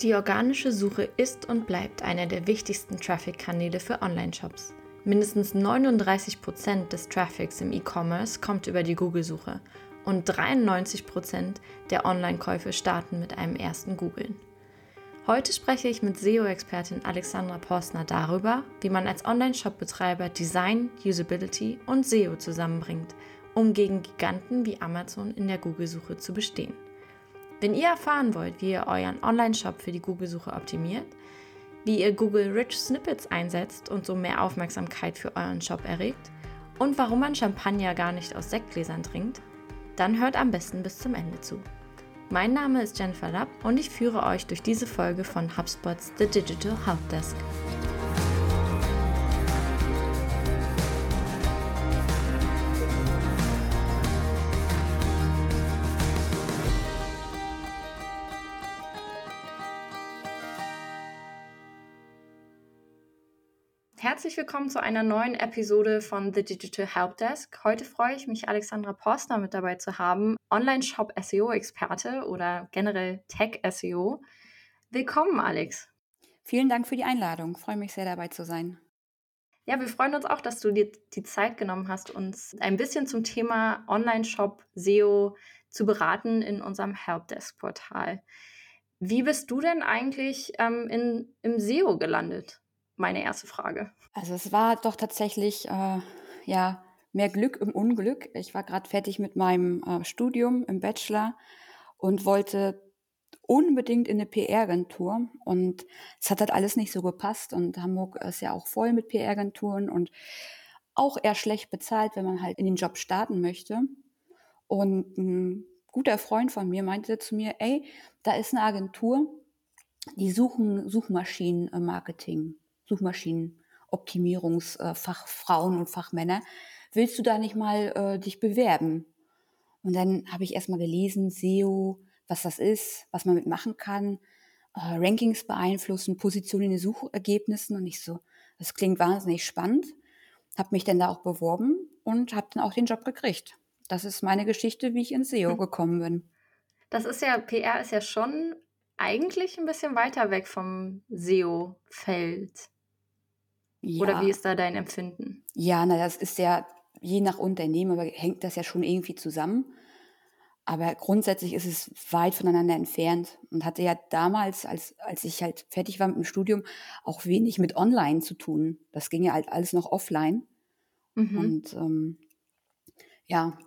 Die organische Suche ist und bleibt einer der wichtigsten Traffic-Kanäle für Online-Shops. Mindestens 39% des Traffics im E-Commerce kommt über die Google-Suche und 93% der Online-Käufe starten mit einem ersten Googlen. Heute spreche ich mit SEO-Expertin Alexandra Postner darüber, wie man als Online-Shop-Betreiber Design, Usability und SEO zusammenbringt, um gegen Giganten wie Amazon in der Google-Suche zu bestehen. Wenn ihr erfahren wollt, wie ihr euren Online-Shop für die Google-Suche optimiert, wie ihr Google Rich Snippets einsetzt und so mehr Aufmerksamkeit für euren Shop erregt und warum man Champagner gar nicht aus Sektgläsern trinkt, dann hört am besten bis zum Ende zu. Mein Name ist Jennifer Lapp und ich führe euch durch diese Folge von HubSpots The Digital Helpdesk. Herzlich willkommen zu einer neuen Episode von The Digital Helpdesk. Heute freue ich mich, Alexandra Postner mit dabei zu haben, Online-Shop-SEO-Experte oder generell Tech-SEO. Willkommen, Alex. Vielen Dank für die Einladung. Ich freue mich sehr, dabei zu sein. Ja, wir freuen uns auch, dass du dir die Zeit genommen hast, uns ein bisschen zum Thema Online-Shop SEO zu beraten in unserem Helpdesk-Portal. Wie bist du denn eigentlich ähm, in, im SEO gelandet? Meine erste Frage. Also es war doch tatsächlich äh, ja mehr Glück im Unglück. Ich war gerade fertig mit meinem äh, Studium im Bachelor und wollte unbedingt in eine PR-Agentur und es hat halt alles nicht so gepasst und Hamburg ist ja auch voll mit PR-Agenturen und auch eher schlecht bezahlt, wenn man halt in den Job starten möchte. Und ein guter Freund von mir meinte zu mir, ey, da ist eine Agentur, die suchen Suchmaschinenmarketing. Suchmaschinenoptimierungsfachfrauen und Fachmänner. Willst du da nicht mal äh, dich bewerben? Und dann habe ich erstmal gelesen, SEO, was das ist, was man mitmachen kann, äh, Rankings beeinflussen, Positionen in den Suchergebnissen und ich so, das klingt wahnsinnig spannend. Habe mich dann da auch beworben und habe dann auch den Job gekriegt. Das ist meine Geschichte, wie ich ins SEO hm. gekommen bin. Das ist ja, PR ist ja schon eigentlich ein bisschen weiter weg vom SEO-Feld. Ja. Oder wie ist da dein Empfinden? Ja, na, das ist ja je nach Unternehmen, aber hängt das ja schon irgendwie zusammen. Aber grundsätzlich ist es weit voneinander entfernt und hatte ja damals, als, als ich halt fertig war mit dem Studium, auch wenig mit Online zu tun. Das ging ja halt alles noch offline. Mhm. Und ähm, ja.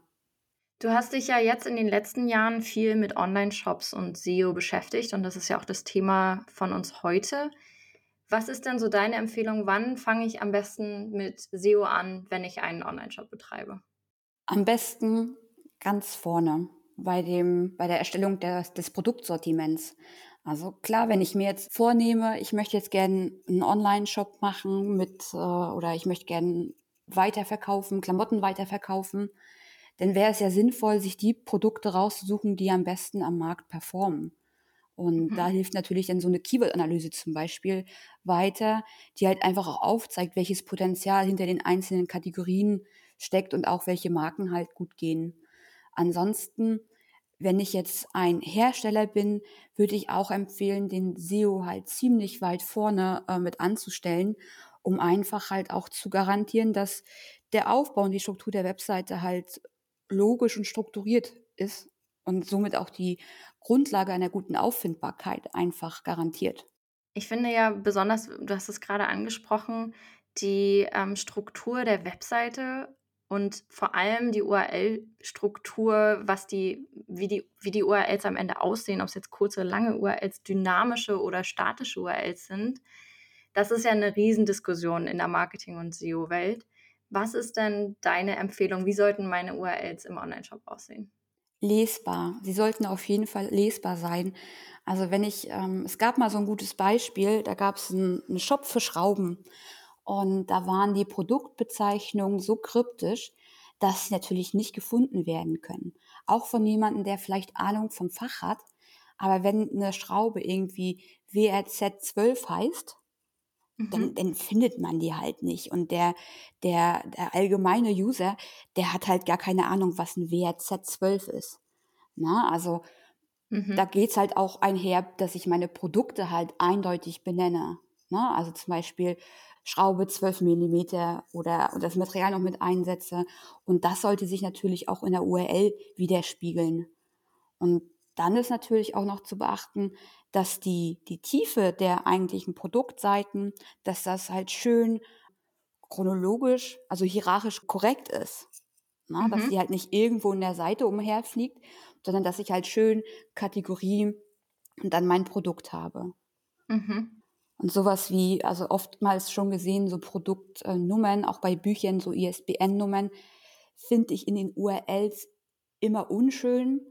Du hast dich ja jetzt in den letzten Jahren viel mit Online-Shops und SEO beschäftigt und das ist ja auch das Thema von uns heute. Was ist denn so deine Empfehlung? Wann fange ich am besten mit SEO an, wenn ich einen Online-Shop betreibe? Am besten ganz vorne bei dem, bei der Erstellung des, des Produktsortiments. Also klar, wenn ich mir jetzt vornehme, ich möchte jetzt gerne einen Online-Shop machen mit, äh, oder ich möchte gerne weiterverkaufen, Klamotten weiterverkaufen, dann wäre es ja sinnvoll, sich die Produkte rauszusuchen, die am besten am Markt performen. Und mhm. da hilft natürlich dann so eine Keyword-Analyse zum Beispiel weiter, die halt einfach auch aufzeigt, welches Potenzial hinter den einzelnen Kategorien steckt und auch welche Marken halt gut gehen. Ansonsten, wenn ich jetzt ein Hersteller bin, würde ich auch empfehlen, den SEO halt ziemlich weit vorne äh, mit anzustellen, um einfach halt auch zu garantieren, dass der Aufbau und die Struktur der Webseite halt logisch und strukturiert ist und somit auch die Grundlage einer guten Auffindbarkeit einfach garantiert. Ich finde ja besonders, du hast es gerade angesprochen, die ähm, Struktur der Webseite und vor allem die URL-Struktur, was die, wie die, wie die URLs am Ende aussehen, ob es jetzt kurze, lange URLs, dynamische oder statische URLs sind. Das ist ja eine Riesendiskussion in der Marketing- und SEO-Welt. Was ist denn deine Empfehlung? Wie sollten meine URLs im Online-Shop aussehen? Lesbar. Sie sollten auf jeden Fall lesbar sein. Also wenn ich, ähm, es gab mal so ein gutes Beispiel, da gab es einen, einen Shop für Schrauben und da waren die Produktbezeichnungen so kryptisch, dass sie natürlich nicht gefunden werden können. Auch von jemandem, der vielleicht Ahnung vom Fach hat. Aber wenn eine Schraube irgendwie WRZ 12 heißt, mhm. dann findet man die halt nicht. Und der, der, der allgemeine User, der hat halt gar keine Ahnung, was ein WRZ 12 ist. Na, also Mhm. Da geht's halt auch einher, dass ich meine Produkte halt eindeutig benenne. Ne? Also zum Beispiel Schraube 12 Millimeter oder das Material noch mit einsetze. Und das sollte sich natürlich auch in der URL widerspiegeln. Und dann ist natürlich auch noch zu beachten, dass die, die Tiefe der eigentlichen Produktseiten, dass das halt schön chronologisch, also hierarchisch korrekt ist. Na, mhm. Dass die halt nicht irgendwo in der Seite umherfliegt, sondern dass ich halt schön Kategorie und dann mein Produkt habe. Mhm. Und sowas wie, also oftmals schon gesehen, so Produktnummern, auch bei Büchern, so ISBN-Nummern, finde ich in den URLs immer unschön,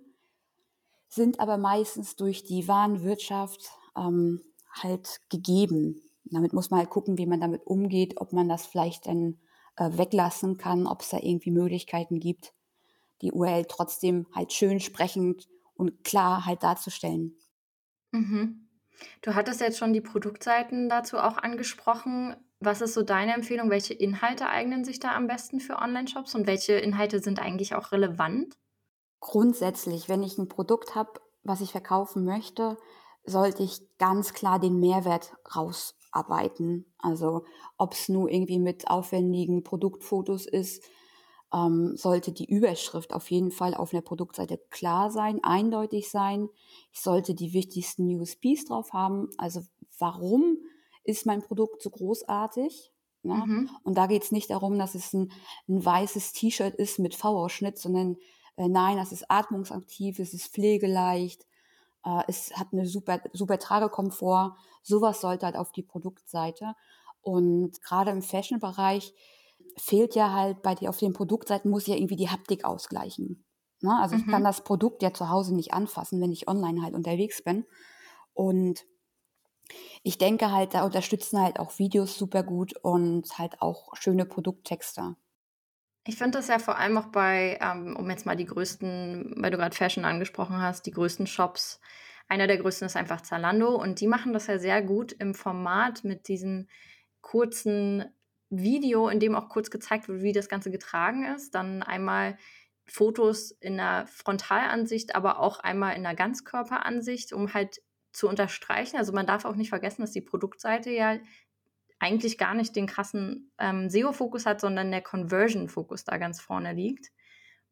sind aber meistens durch die Warenwirtschaft ähm, halt gegeben. Damit muss man halt gucken, wie man damit umgeht, ob man das vielleicht dann äh, weglassen kann, ob es da irgendwie Möglichkeiten gibt, die URL trotzdem halt schön sprechend und klar halt darzustellen. Mhm. Du hattest jetzt schon die Produktseiten dazu auch angesprochen. Was ist so deine Empfehlung? Welche Inhalte eignen sich da am besten für Online-Shops und welche Inhalte sind eigentlich auch relevant? Grundsätzlich, wenn ich ein Produkt habe, was ich verkaufen möchte, sollte ich ganz klar den Mehrwert rausarbeiten. Also ob es nur irgendwie mit aufwendigen Produktfotos ist, ähm, sollte die Überschrift auf jeden Fall auf einer Produktseite klar sein, eindeutig sein. Ich sollte die wichtigsten USPs drauf haben. Also warum ist mein Produkt so großartig? Ne? Mhm. Und da geht es nicht darum, dass es ein, ein weißes T-Shirt ist mit V-Ausschnitt, sondern äh, nein, das ist atmungsaktiv, es ist pflegeleicht, äh, es hat eine super, super Tragekomfort. Sowas sollte halt auf die Produktseite. Und gerade im Fashion-Bereich fehlt ja halt bei dir auf den Produktseiten muss ja irgendwie die Haptik ausgleichen. Ne? Also mhm. ich kann das Produkt ja zu Hause nicht anfassen, wenn ich online halt unterwegs bin. Und ich denke halt, da unterstützen halt auch Videos super gut und halt auch schöne Produkttexte. Ich finde das ja vor allem auch bei, ähm, um jetzt mal die größten, weil du gerade Fashion angesprochen hast, die größten Shops. Einer der größten ist einfach Zalando und die machen das ja sehr gut im Format mit diesen kurzen Video, in dem auch kurz gezeigt wird, wie das Ganze getragen ist. Dann einmal Fotos in der Frontalansicht, aber auch einmal in der Ganzkörperansicht, um halt zu unterstreichen. Also man darf auch nicht vergessen, dass die Produktseite ja eigentlich gar nicht den krassen ähm, SEO-Fokus hat, sondern der Conversion-Fokus da ganz vorne liegt.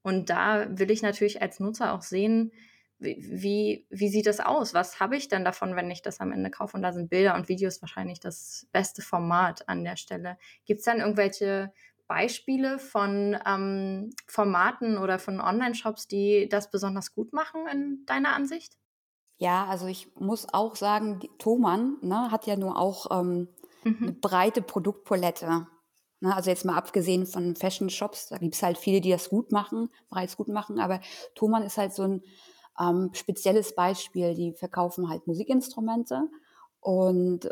Und da will ich natürlich als Nutzer auch sehen, wie, wie sieht das aus? Was habe ich denn davon, wenn ich das am Ende kaufe? Und da sind Bilder und Videos wahrscheinlich das beste Format an der Stelle. Gibt es dann irgendwelche Beispiele von ähm, Formaten oder von Online-Shops, die das besonders gut machen in deiner Ansicht? Ja, also ich muss auch sagen, Thomann ne, hat ja nur auch ähm, mhm. eine breite Produktpalette. Ne, also jetzt mal abgesehen von Fashion-Shops, da gibt es halt viele, die das gut machen, bereits gut machen, aber Thomann ist halt so ein ähm, spezielles Beispiel, die verkaufen halt Musikinstrumente und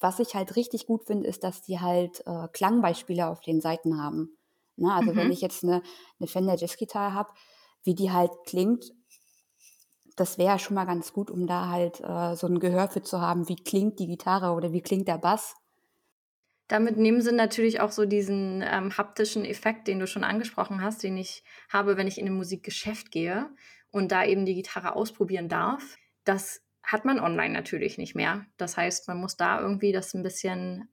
was ich halt richtig gut finde, ist, dass die halt äh, Klangbeispiele auf den Seiten haben. Ne? Also mhm. wenn ich jetzt eine, eine Fender Jazzgitarre habe, wie die halt klingt, das wäre schon mal ganz gut, um da halt äh, so ein Gehör für zu haben, wie klingt die Gitarre oder wie klingt der Bass. Damit nehmen sie natürlich auch so diesen ähm, haptischen Effekt, den du schon angesprochen hast, den ich habe, wenn ich in ein Musikgeschäft gehe und da eben die Gitarre ausprobieren darf. Das hat man online natürlich nicht mehr. Das heißt, man muss da irgendwie das ein bisschen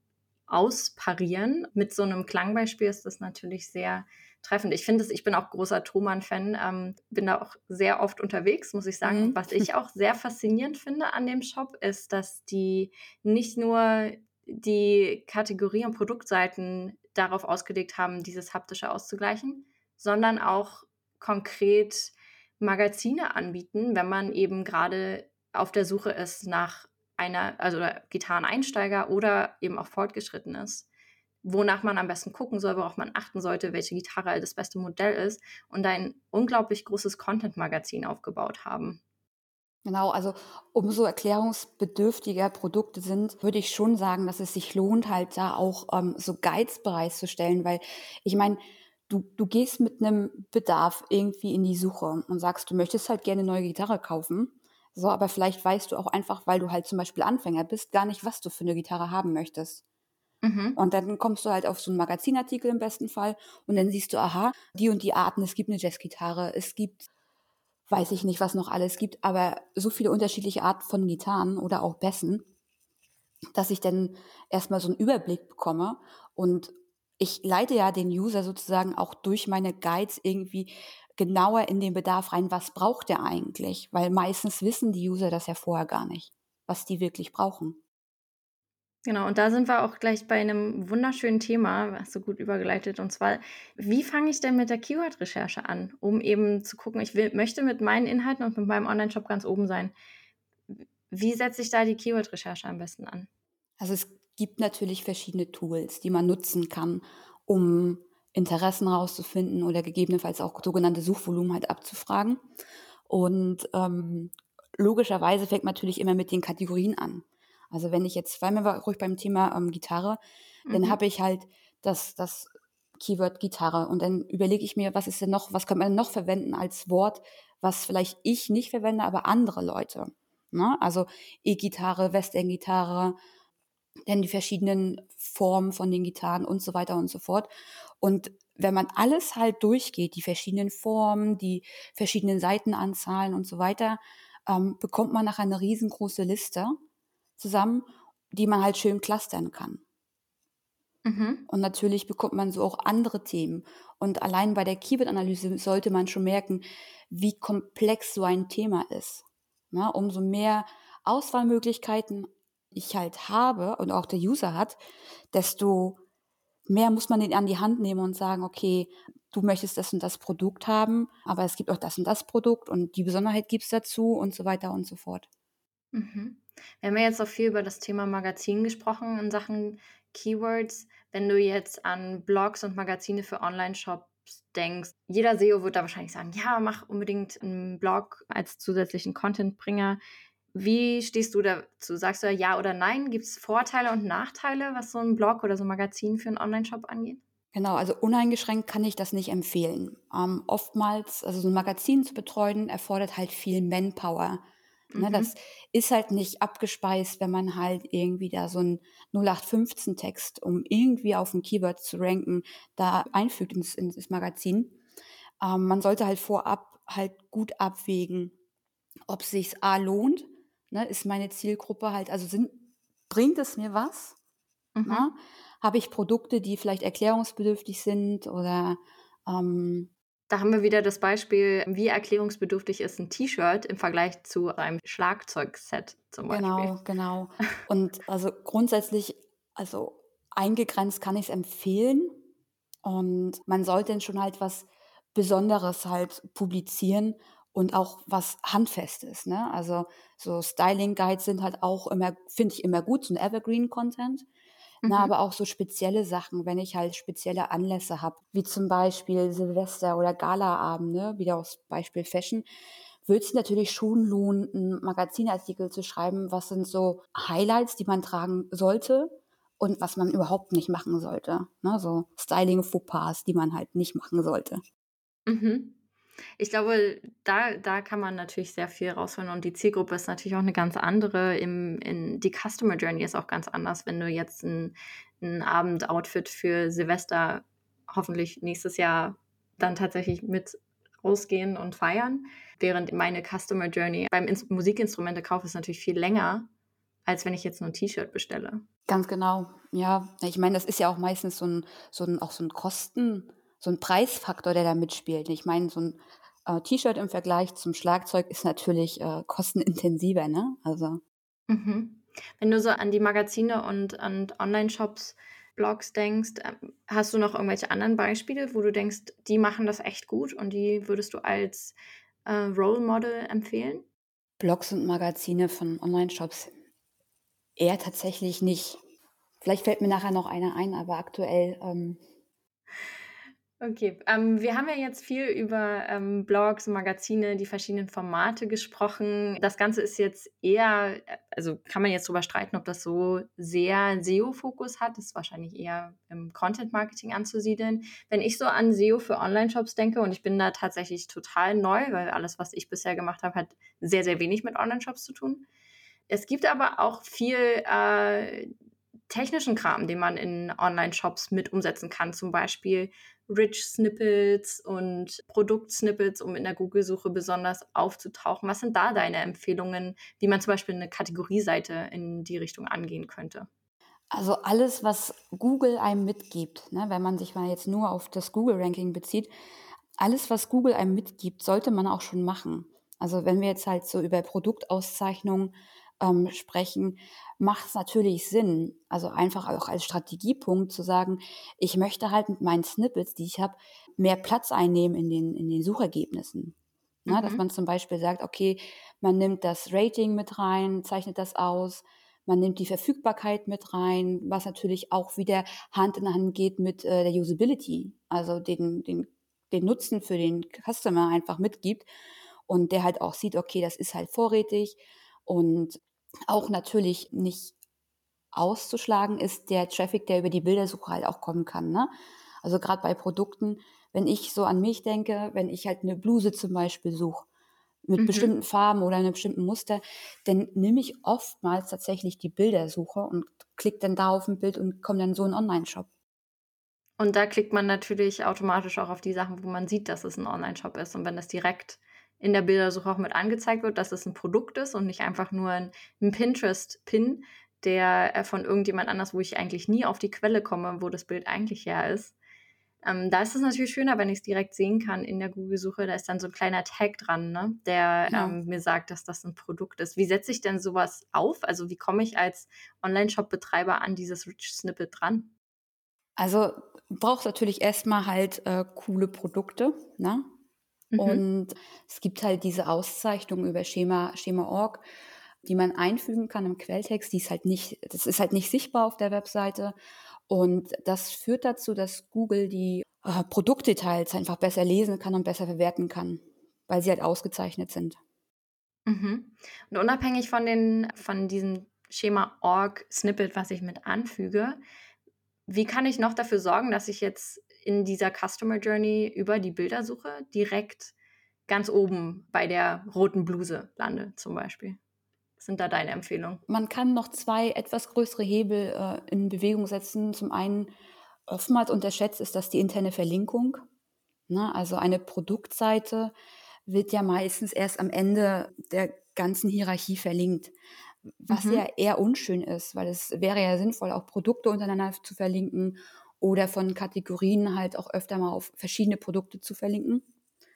ausparieren. Mit so einem Klangbeispiel ist das natürlich sehr treffend. Ich finde es, ich bin auch großer Thomann-Fan, ähm, bin da auch sehr oft unterwegs, muss ich sagen. Mhm. Was ich auch sehr faszinierend finde an dem Shop, ist, dass die nicht nur die Kategorie- und Produktseiten darauf ausgelegt haben, dieses haptische auszugleichen, sondern auch konkret Magazine anbieten, wenn man eben gerade auf der Suche ist nach einer, also Gitarreneinsteiger oder eben auch fortgeschritten ist. Wonach man am besten gucken soll, worauf man achten sollte, welche Gitarre das beste Modell ist und ein unglaublich großes Content-Magazin aufgebaut haben. Genau, also umso erklärungsbedürftiger Produkte sind, würde ich schon sagen, dass es sich lohnt, halt da auch ähm, so Guides bereitzustellen, weil ich meine, du, du gehst mit einem Bedarf irgendwie in die Suche und sagst, du möchtest halt gerne eine neue Gitarre kaufen. So, aber vielleicht weißt du auch einfach, weil du halt zum Beispiel Anfänger bist, gar nicht, was du für eine Gitarre haben möchtest. Mhm. Und dann kommst du halt auf so einen Magazinartikel im besten Fall und dann siehst du, aha, die und die Arten, es gibt eine Jazzgitarre, es gibt weiß ich nicht, was noch alles gibt, aber so viele unterschiedliche Arten von Gitarren oder auch Bässen, dass ich dann erstmal so einen Überblick bekomme und ich leite ja den User sozusagen auch durch meine Guides irgendwie genauer in den Bedarf rein, was braucht er eigentlich? Weil meistens wissen die User das ja vorher gar nicht, was die wirklich brauchen. Genau, und da sind wir auch gleich bei einem wunderschönen Thema, hast du gut übergeleitet, und zwar, wie fange ich denn mit der Keyword-Recherche an, um eben zu gucken, ich will, möchte mit meinen Inhalten und mit meinem Online-Shop ganz oben sein. Wie setze ich da die Keyword-Recherche am besten an? Also es gibt natürlich verschiedene Tools, die man nutzen kann, um Interessen rauszufinden oder gegebenenfalls auch sogenannte Suchvolumen halt abzufragen. Und ähm, logischerweise fängt man natürlich immer mit den Kategorien an. Also wenn ich jetzt, weil wir ruhig beim Thema ähm, Gitarre, mhm. dann habe ich halt das, das Keyword Gitarre und dann überlege ich mir, was ist denn noch, was kann man noch verwenden als Wort, was vielleicht ich nicht verwende, aber andere Leute. Ne? Also E-Gitarre, Western-Gitarre, dann die verschiedenen Formen von den Gitarren und so weiter und so fort. Und wenn man alles halt durchgeht, die verschiedenen Formen, die verschiedenen Seitenanzahlen und so weiter, ähm, bekommt man nachher eine riesengroße Liste zusammen, die man halt schön clustern kann. Mhm. Und natürlich bekommt man so auch andere Themen. Und allein bei der Keyword-Analyse sollte man schon merken, wie komplex so ein Thema ist. Na, umso mehr Auswahlmöglichkeiten ich halt habe und auch der User hat, desto mehr muss man den an die Hand nehmen und sagen, okay, du möchtest das und das Produkt haben, aber es gibt auch das und das Produkt und die Besonderheit gibt es dazu und so weiter und so fort. Mhm. Wir haben ja jetzt auch viel über das Thema Magazin gesprochen in Sachen Keywords. Wenn du jetzt an Blogs und Magazine für Online-Shops denkst, jeder SEO wird da wahrscheinlich sagen, ja, mach unbedingt einen Blog als zusätzlichen Contentbringer. Wie stehst du dazu? Sagst du ja oder nein? Gibt es Vorteile und Nachteile, was so ein Blog oder so ein Magazin für einen Online-Shop angeht? Genau, also uneingeschränkt kann ich das nicht empfehlen. Ähm, oftmals, also so ein Magazin zu betreuen, erfordert halt viel Manpower. Ne, mhm. Das ist halt nicht abgespeist, wenn man halt irgendwie da so ein 0815-Text, um irgendwie auf ein Keyword zu ranken, da einfügt ins, ins Magazin. Ähm, man sollte halt vorab halt gut abwägen, ob es sich A lohnt, ne, ist meine Zielgruppe halt, also sind, bringt es mir was? Mhm. Ne? Habe ich Produkte, die vielleicht erklärungsbedürftig sind oder ähm, da haben wir wieder das Beispiel, wie erklärungsbedürftig ist ein T-Shirt im Vergleich zu einem Schlagzeugset zum Beispiel. Genau, genau. Und also grundsätzlich, also eingegrenzt kann ich es empfehlen. Und man sollte dann schon halt was Besonderes halt publizieren und auch was Handfestes. Ne? Also so Styling Guides sind halt auch immer, finde ich immer gut, so ein Evergreen-Content. Mhm. Na, aber auch so spezielle Sachen, wenn ich halt spezielle Anlässe habe, wie zum Beispiel Silvester oder Galaabende, wieder aus Beispiel Fashion, würde es natürlich schon lohnen, einen Magazinartikel zu schreiben, was sind so Highlights, die man tragen sollte und was man überhaupt nicht machen sollte. Ne? So Styling-Fauxpas, die man halt nicht machen sollte. Mhm. Ich glaube, da, da kann man natürlich sehr viel rausholen und die Zielgruppe ist natürlich auch eine ganz andere. Im, in, die Customer Journey ist auch ganz anders, wenn du jetzt ein, ein Abend-Outfit für Silvester hoffentlich nächstes Jahr dann tatsächlich mit rausgehen und feiern. Während meine Customer Journey beim Ins Musikinstrumente-Kauf ist natürlich viel länger, als wenn ich jetzt nur ein T-Shirt bestelle. Ganz genau. Ja, ich meine, das ist ja auch meistens so ein, so ein, auch so ein Kosten- so ein Preisfaktor, der da mitspielt. Ich meine, so ein äh, T-Shirt im Vergleich zum Schlagzeug ist natürlich äh, kostenintensiver, ne? Also. Mhm. Wenn du so an die Magazine und an Online-Shops, Blogs denkst, ähm, hast du noch irgendwelche anderen Beispiele, wo du denkst, die machen das echt gut und die würdest du als äh, Role Model empfehlen? Blogs und Magazine von Online-Shops eher tatsächlich nicht. Vielleicht fällt mir nachher noch einer ein, aber aktuell ähm, Okay, ähm, wir haben ja jetzt viel über ähm, Blogs, Magazine, die verschiedenen Formate gesprochen. Das Ganze ist jetzt eher, also kann man jetzt darüber streiten, ob das so sehr SEO-Fokus hat. Das ist wahrscheinlich eher im Content-Marketing anzusiedeln. Wenn ich so an SEO für Online-Shops denke, und ich bin da tatsächlich total neu, weil alles, was ich bisher gemacht habe, hat sehr, sehr wenig mit Online-Shops zu tun. Es gibt aber auch viel äh, technischen Kram, den man in Online-Shops mit umsetzen kann. Zum Beispiel Rich Snippets und Produktsnippets, um in der Google-Suche besonders aufzutauchen. Was sind da deine Empfehlungen, wie man zum Beispiel eine Kategorieseite in die Richtung angehen könnte? Also alles, was Google einem mitgibt, ne, wenn man sich mal jetzt nur auf das Google-Ranking bezieht, alles, was Google einem mitgibt, sollte man auch schon machen. Also wenn wir jetzt halt so über Produktauszeichnungen ähm, sprechen, macht es natürlich Sinn, also einfach auch als Strategiepunkt zu sagen, ich möchte halt mit meinen Snippets, die ich habe, mehr Platz einnehmen in den, in den Suchergebnissen. Ne, mhm. Dass man zum Beispiel sagt, okay, man nimmt das Rating mit rein, zeichnet das aus, man nimmt die Verfügbarkeit mit rein, was natürlich auch wieder Hand in Hand geht mit äh, der Usability, also den, den, den Nutzen für den Customer einfach mitgibt und der halt auch sieht, okay, das ist halt vorrätig und auch natürlich nicht auszuschlagen ist der Traffic, der über die Bildersuche halt auch kommen kann. Ne? Also gerade bei Produkten, wenn ich so an mich denke, wenn ich halt eine Bluse zum Beispiel suche, mit mhm. bestimmten Farben oder einem bestimmten Muster, dann nehme ich oftmals tatsächlich die Bildersuche und klicke dann da auf ein Bild und komme dann so in einen Online-Shop. Und da klickt man natürlich automatisch auch auf die Sachen, wo man sieht, dass es ein Online-Shop ist. Und wenn das direkt in der Bildersuche auch mit angezeigt wird, dass es ein Produkt ist und nicht einfach nur ein, ein Pinterest-Pin, der äh, von irgendjemand anders, wo ich eigentlich nie auf die Quelle komme, wo das Bild eigentlich her ist. Ähm, da ist es natürlich schöner, wenn ich es direkt sehen kann in der Google-Suche. Da ist dann so ein kleiner Tag dran, ne, der ja. ähm, mir sagt, dass das ein Produkt ist. Wie setze ich denn sowas auf? Also wie komme ich als Online-Shop-Betreiber an dieses Rich Snippet dran? Also braucht natürlich erstmal halt äh, coole Produkte, ne? Mhm. Und es gibt halt diese Auszeichnung über Schema, Schema.org, die man einfügen kann im Quelltext. Die ist halt nicht, das ist halt nicht sichtbar auf der Webseite. Und das führt dazu, dass Google die äh, Produktdetails einfach besser lesen kann und besser verwerten kann, weil sie halt ausgezeichnet sind. Mhm. Und unabhängig von den, von diesem Schema Org Snippet, was ich mit anfüge, wie kann ich noch dafür sorgen, dass ich jetzt in dieser Customer Journey über die Bildersuche direkt ganz oben bei der roten Bluse lande, zum Beispiel? sind da deine Empfehlungen? Man kann noch zwei etwas größere Hebel äh, in Bewegung setzen. Zum einen, oftmals unterschätzt ist das die interne Verlinkung. Ne? Also eine Produktseite wird ja meistens erst am Ende der ganzen Hierarchie verlinkt. Was mhm. ja eher unschön ist, weil es wäre ja sinnvoll, auch Produkte untereinander zu verlinken oder von Kategorien halt auch öfter mal auf verschiedene Produkte zu verlinken.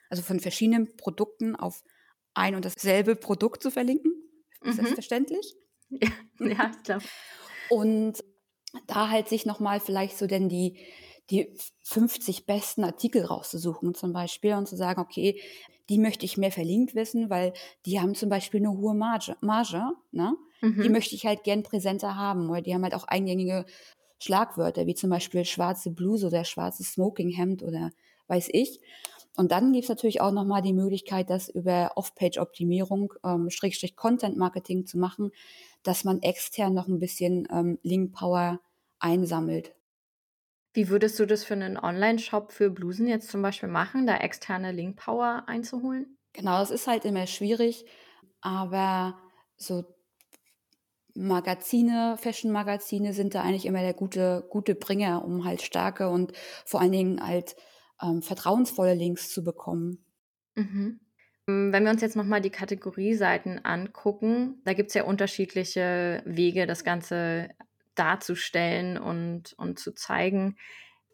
Also von verschiedenen Produkten auf ein und dasselbe Produkt zu verlinken. Mhm. das verständlich? Ja, ja ich glaube. Und da halt sich nochmal vielleicht so denn die, die 50 besten Artikel rauszusuchen zum Beispiel und zu sagen, okay, die möchte ich mehr verlinkt wissen, weil die haben zum Beispiel eine hohe Marge, Marge ne? Mhm. Die möchte ich halt gern präsenter haben, oder die haben halt auch eingängige Schlagwörter, wie zum Beispiel schwarze Bluse oder schwarzes Smokinghemd oder weiß ich. Und dann gibt es natürlich auch nochmal die Möglichkeit, das über Off-Page-Optimierung, ähm, Schrägstrich Content-Marketing zu machen, dass man extern noch ein bisschen ähm, Link-Power einsammelt. Wie würdest du das für einen Online-Shop für Blusen jetzt zum Beispiel machen, da externe Link-Power einzuholen? Genau, das ist halt immer schwierig, aber so Magazine, Fashion-Magazine sind da eigentlich immer der gute, gute Bringer, um halt starke und vor allen Dingen halt ähm, vertrauensvolle Links zu bekommen. Mhm. Ähm, wenn wir uns jetzt nochmal die Kategorieseiten angucken, da gibt es ja unterschiedliche Wege, das Ganze darzustellen und, und zu zeigen.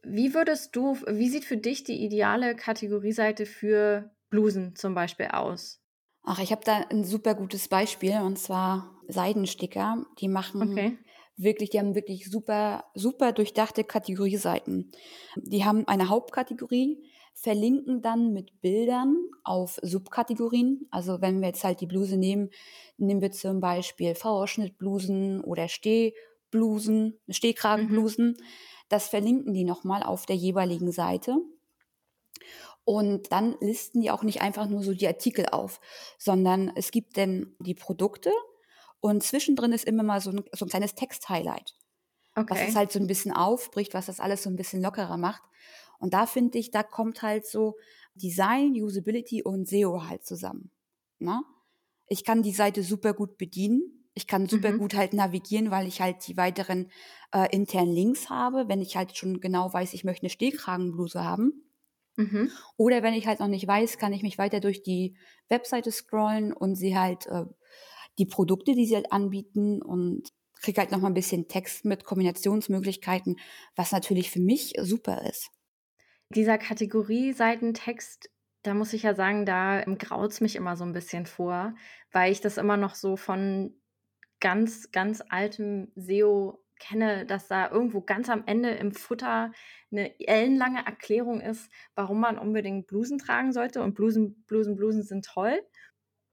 Wie würdest du, wie sieht für dich die ideale Kategorieseite für Blusen zum Beispiel aus? Ach, ich habe da ein super gutes Beispiel und zwar Seidensticker. Die machen okay wirklich, die haben wirklich super, super durchdachte Kategorieseiten. Die haben eine Hauptkategorie, verlinken dann mit Bildern auf Subkategorien. Also wenn wir jetzt halt die Bluse nehmen, nehmen wir zum Beispiel V-Ausschnittblusen oder Stehblusen, Stehkragenblusen. Mhm. Das verlinken die nochmal auf der jeweiligen Seite. Und dann listen die auch nicht einfach nur so die Artikel auf, sondern es gibt dann die Produkte, und zwischendrin ist immer mal so ein, so ein kleines Text-Highlight. Okay. Was es halt so ein bisschen aufbricht, was das alles so ein bisschen lockerer macht. Und da finde ich, da kommt halt so Design, Usability und SEO halt zusammen. Na? Ich kann die Seite super gut bedienen. Ich kann super mhm. gut halt navigieren, weil ich halt die weiteren äh, internen Links habe, wenn ich halt schon genau weiß, ich möchte eine Stehkragenbluse haben. Mhm. Oder wenn ich halt noch nicht weiß, kann ich mich weiter durch die Webseite scrollen und sie halt äh, die Produkte, die sie halt anbieten und kriege halt noch mal ein bisschen Text mit Kombinationsmöglichkeiten, was natürlich für mich super ist. Dieser Kategorie-Seitentext, da muss ich ja sagen, da graut es mich immer so ein bisschen vor, weil ich das immer noch so von ganz, ganz altem SEO kenne, dass da irgendwo ganz am Ende im Futter eine ellenlange Erklärung ist, warum man unbedingt Blusen tragen sollte. Und Blusen, Blusen, Blusen sind toll.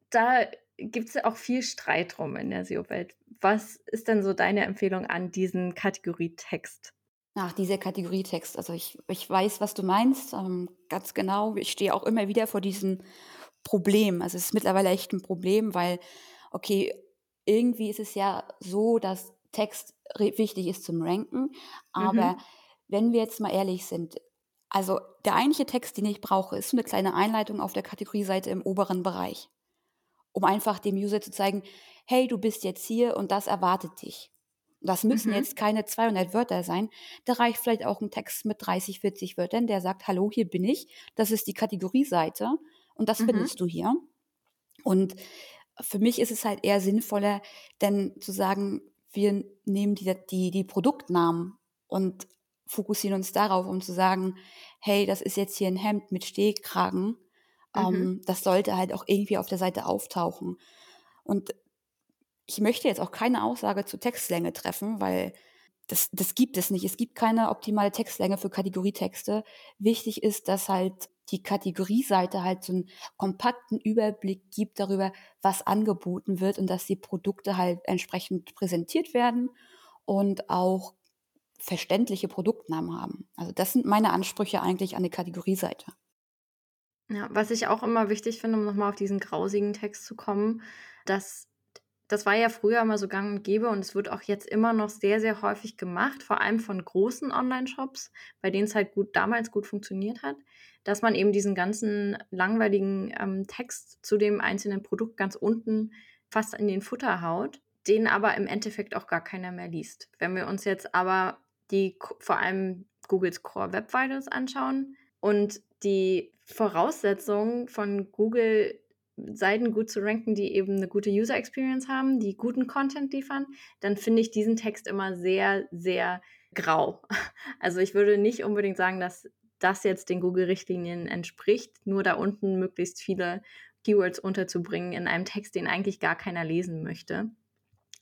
Da gibt es auch viel Streit drum in der SEO-Welt. Was ist denn so deine Empfehlung an diesen Kategorietext? Ach, dieser Kategorietext. Also ich, ich weiß, was du meinst, ähm, ganz genau. Ich stehe auch immer wieder vor diesem Problem. Also es ist mittlerweile echt ein Problem, weil, okay, irgendwie ist es ja so, dass Text wichtig ist zum Ranken. Aber mhm. wenn wir jetzt mal ehrlich sind, also der eigentliche Text, den ich brauche, ist so eine kleine Einleitung auf der Kategorieseite im oberen Bereich um einfach dem User zu zeigen, hey, du bist jetzt hier und das erwartet dich. Das müssen mhm. jetzt keine 200 Wörter sein. Da reicht vielleicht auch ein Text mit 30, 40 Wörtern, der sagt, hallo, hier bin ich. Das ist die Kategorieseite und das mhm. findest du hier. Und für mich ist es halt eher sinnvoller, denn zu sagen, wir nehmen die, die, die Produktnamen und fokussieren uns darauf, um zu sagen, hey, das ist jetzt hier ein Hemd mit Stehkragen Mhm. Ähm, das sollte halt auch irgendwie auf der Seite auftauchen. Und ich möchte jetzt auch keine Aussage zur Textlänge treffen, weil das, das gibt es nicht. Es gibt keine optimale Textlänge für Kategorietexte. Wichtig ist, dass halt die Kategorieseite halt so einen kompakten Überblick gibt darüber, was angeboten wird und dass die Produkte halt entsprechend präsentiert werden und auch verständliche Produktnamen haben. Also das sind meine Ansprüche eigentlich an die Kategorieseite. Ja, was ich auch immer wichtig finde, um nochmal auf diesen grausigen Text zu kommen, dass das war ja früher mal so gang und gäbe und es wird auch jetzt immer noch sehr, sehr häufig gemacht, vor allem von großen Online-Shops, bei denen es halt gut damals gut funktioniert hat, dass man eben diesen ganzen langweiligen ähm, Text zu dem einzelnen Produkt ganz unten fast in den Futter haut, den aber im Endeffekt auch gar keiner mehr liest. Wenn wir uns jetzt aber die vor allem Googles Core Web Vitals anschauen und die Voraussetzung von Google Seiten gut zu ranken, die eben eine gute User Experience haben, die guten Content liefern, dann finde ich diesen Text immer sehr, sehr grau. Also ich würde nicht unbedingt sagen, dass das jetzt den Google-Richtlinien entspricht, nur da unten möglichst viele Keywords unterzubringen in einem Text, den eigentlich gar keiner lesen möchte.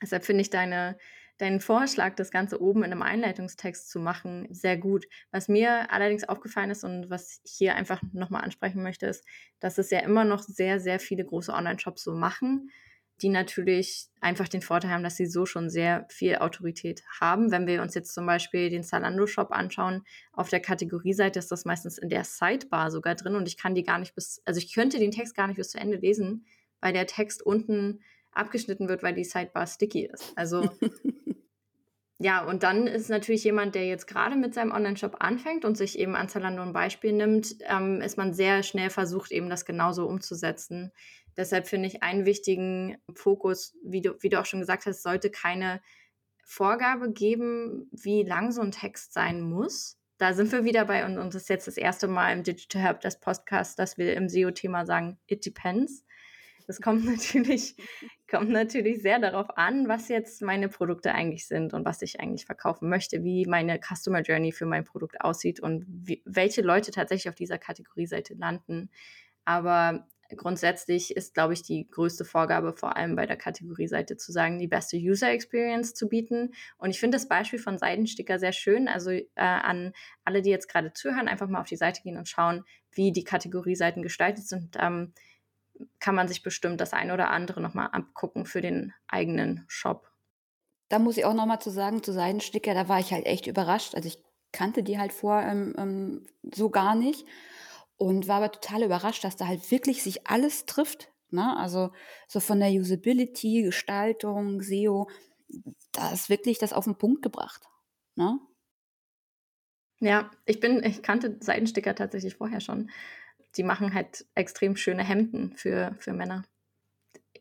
Deshalb finde ich deine deinen Vorschlag, das Ganze oben in einem Einleitungstext zu machen, sehr gut. Was mir allerdings aufgefallen ist und was ich hier einfach nochmal ansprechen möchte, ist, dass es ja immer noch sehr, sehr viele große Online-Shops so machen, die natürlich einfach den Vorteil haben, dass sie so schon sehr viel Autorität haben. Wenn wir uns jetzt zum Beispiel den Zalando-Shop anschauen, auf der Kategorieseite ist das meistens in der Sidebar sogar drin und ich kann die gar nicht bis, also ich könnte den Text gar nicht bis zu Ende lesen, weil der Text unten abgeschnitten wird, weil die Sidebar sticky ist. Also ja, und dann ist natürlich jemand, der jetzt gerade mit seinem Online-Shop anfängt und sich eben an Zalando ein Beispiel nimmt, ähm, ist man sehr schnell versucht, eben das genauso umzusetzen. Deshalb finde ich einen wichtigen Fokus, wie du, wie du auch schon gesagt hast, sollte keine Vorgabe geben, wie lang so ein Text sein muss. Da sind wir wieder bei, und, und das ist jetzt das erste Mal im Digital Help des Podcasts, dass wir im SEO-Thema sagen, it depends. Das kommt natürlich, kommt natürlich sehr darauf an, was jetzt meine Produkte eigentlich sind und was ich eigentlich verkaufen möchte, wie meine Customer Journey für mein Produkt aussieht und wie, welche Leute tatsächlich auf dieser Kategorieseite landen. Aber grundsätzlich ist, glaube ich, die größte Vorgabe vor allem bei der Kategorieseite zu sagen, die beste User Experience zu bieten. Und ich finde das Beispiel von Seidensticker sehr schön. Also äh, an alle, die jetzt gerade zuhören, einfach mal auf die Seite gehen und schauen, wie die Kategorieseiten gestaltet sind. Ähm, kann man sich bestimmt das eine oder andere nochmal abgucken für den eigenen Shop. Da muss ich auch nochmal zu sagen, zu Seidensticker, da war ich halt echt überrascht. Also ich kannte die halt vor ähm, ähm, so gar nicht und war aber total überrascht, dass da halt wirklich sich alles trifft. Ne? Also so von der Usability, Gestaltung, SEO, da ist wirklich das auf den Punkt gebracht. Ne? Ja, ich bin, ich kannte Seidensticker tatsächlich vorher schon die machen halt extrem schöne Hemden für, für Männer.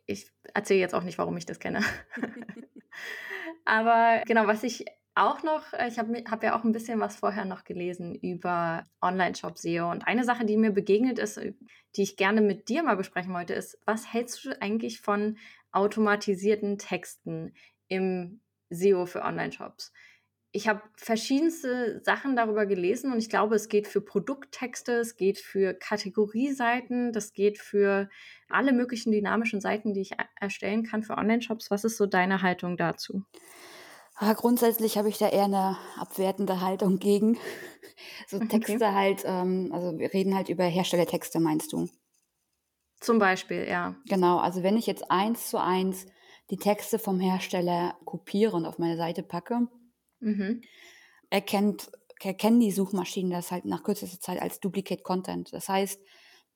ich erzähle jetzt auch nicht, warum ich das kenne. Aber genau, was ich auch noch, äh, ich habe hab ja auch ein bisschen was vorher noch gelesen über Online-Shop-SEO. Und eine Sache, die mir begegnet ist, äh, die ich gerne mit dir mal besprechen wollte, ist, was hältst du eigentlich von automatisierten Texten im SEO für Online-Shops? Ich habe verschiedenste Sachen darüber gelesen und ich glaube, es geht für Produkttexte, es geht für Kategorieseiten, das geht für alle möglichen dynamischen Seiten, die ich erstellen kann für Online-Shops. Was ist so deine Haltung dazu? Ja, grundsätzlich habe ich da eher eine abwertende Haltung gegen. So Texte okay. halt, ähm, also wir reden halt über Herstellertexte, meinst du? Zum Beispiel, ja. Genau, also wenn ich jetzt eins zu eins die Texte vom Hersteller kopiere und auf meine Seite packe, mhm. erkennt, erkennen die Suchmaschinen das halt nach kürzester Zeit als Duplicate Content. Das heißt,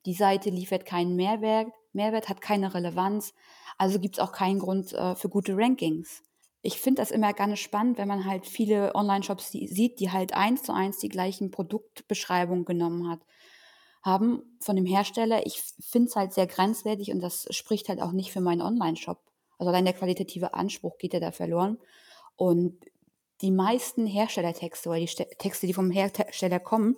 die Seite liefert keinen Mehrwert, Mehrwert hat keine Relevanz, also gibt es auch keinen Grund äh, für gute Rankings ich finde das immer ganz spannend, wenn man halt viele Online-Shops sieht, die halt eins zu eins die gleichen Produktbeschreibungen genommen hat, haben von dem Hersteller. Ich finde es halt sehr grenzwertig und das spricht halt auch nicht für meinen Online-Shop. Also allein der qualitative Anspruch geht ja da verloren. Und die meisten Herstellertexte oder die Texte, die vom Hersteller kommen,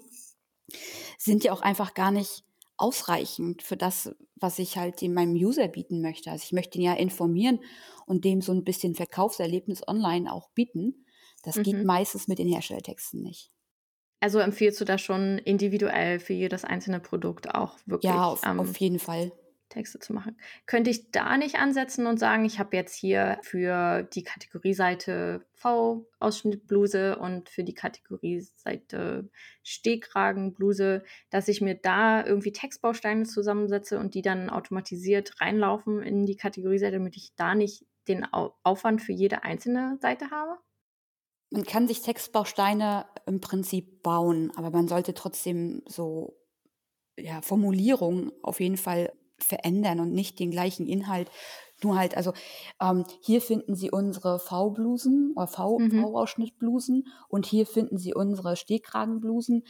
sind ja auch einfach gar nicht ausreichend für das, was ich halt in meinem User bieten möchte. Also ich möchte ihn ja informieren und dem so ein bisschen Verkaufserlebnis online auch bieten. Das mhm. geht meistens mit den Herstellertexten nicht. Also empfiehlst du da schon individuell für jedes einzelne Produkt auch wirklich? Ja, auf, ähm, auf jeden Fall. Texte zu machen. Könnte ich da nicht ansetzen und sagen, ich habe jetzt hier für die Kategorieseite V Ausschnittbluse und für die Kategorieseite Stehkragenbluse, dass ich mir da irgendwie Textbausteine zusammensetze und die dann automatisiert reinlaufen in die Kategorieseite, damit ich da nicht den Aufwand für jede einzelne Seite habe? Man kann sich Textbausteine im Prinzip bauen, aber man sollte trotzdem so ja, Formulierungen auf jeden Fall verändern und nicht den gleichen Inhalt. Nur halt, also ähm, hier finden Sie unsere V-Blusen oder V-Ausschnittblusen mhm. und hier finden Sie unsere Stehkragenblusen.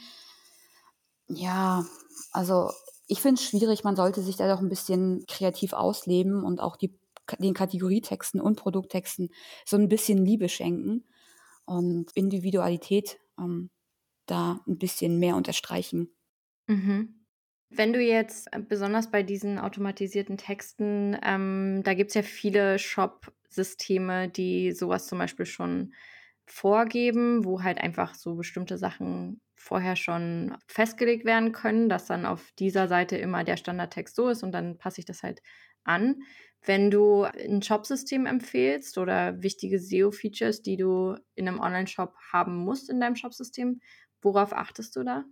Ja, also ich finde es schwierig, man sollte sich da doch ein bisschen kreativ ausleben und auch die, den Kategorietexten und Produkttexten so ein bisschen Liebe schenken und Individualität ähm, da ein bisschen mehr unterstreichen. Mhm. Wenn du jetzt äh, besonders bei diesen automatisierten Texten, ähm, da gibt es ja viele Shop-Systeme, die sowas zum Beispiel schon vorgeben, wo halt einfach so bestimmte Sachen vorher schon festgelegt werden können, dass dann auf dieser Seite immer der Standardtext so ist und dann passe ich das halt an. Wenn du ein Shop-System empfehlst oder wichtige SEO-Features, die du in einem Online-Shop haben musst in deinem Shop-System, worauf achtest du da?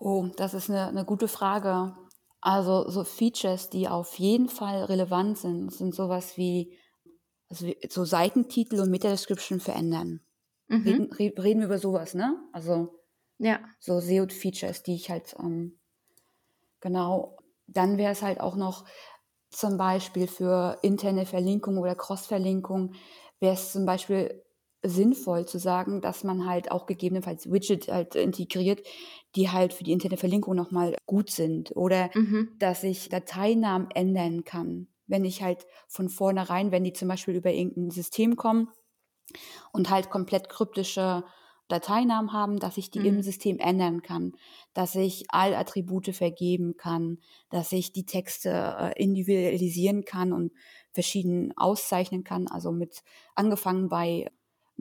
Oh, das ist eine, eine gute Frage. Also so Features, die auf jeden Fall relevant sind, sind sowas wie also so Seitentitel und Meta-Description verändern. Mhm. Reden, reden wir über sowas, ne? Also ja. so SEO-Features, die ich halt ähm, genau. Dann wäre es halt auch noch zum Beispiel für interne Verlinkung oder Cross-Verlinkung wäre es zum Beispiel sinnvoll zu sagen, dass man halt auch gegebenenfalls Widget halt integriert, die halt für die interne Verlinkung nochmal gut sind. Oder mhm. dass ich Dateinamen ändern kann. Wenn ich halt von vornherein, wenn die zum Beispiel über irgendein System kommen und halt komplett kryptische Dateinamen haben, dass ich die mhm. im System ändern kann, dass ich all Attribute vergeben kann, dass ich die Texte äh, individualisieren kann und verschieden auszeichnen kann. Also mit angefangen bei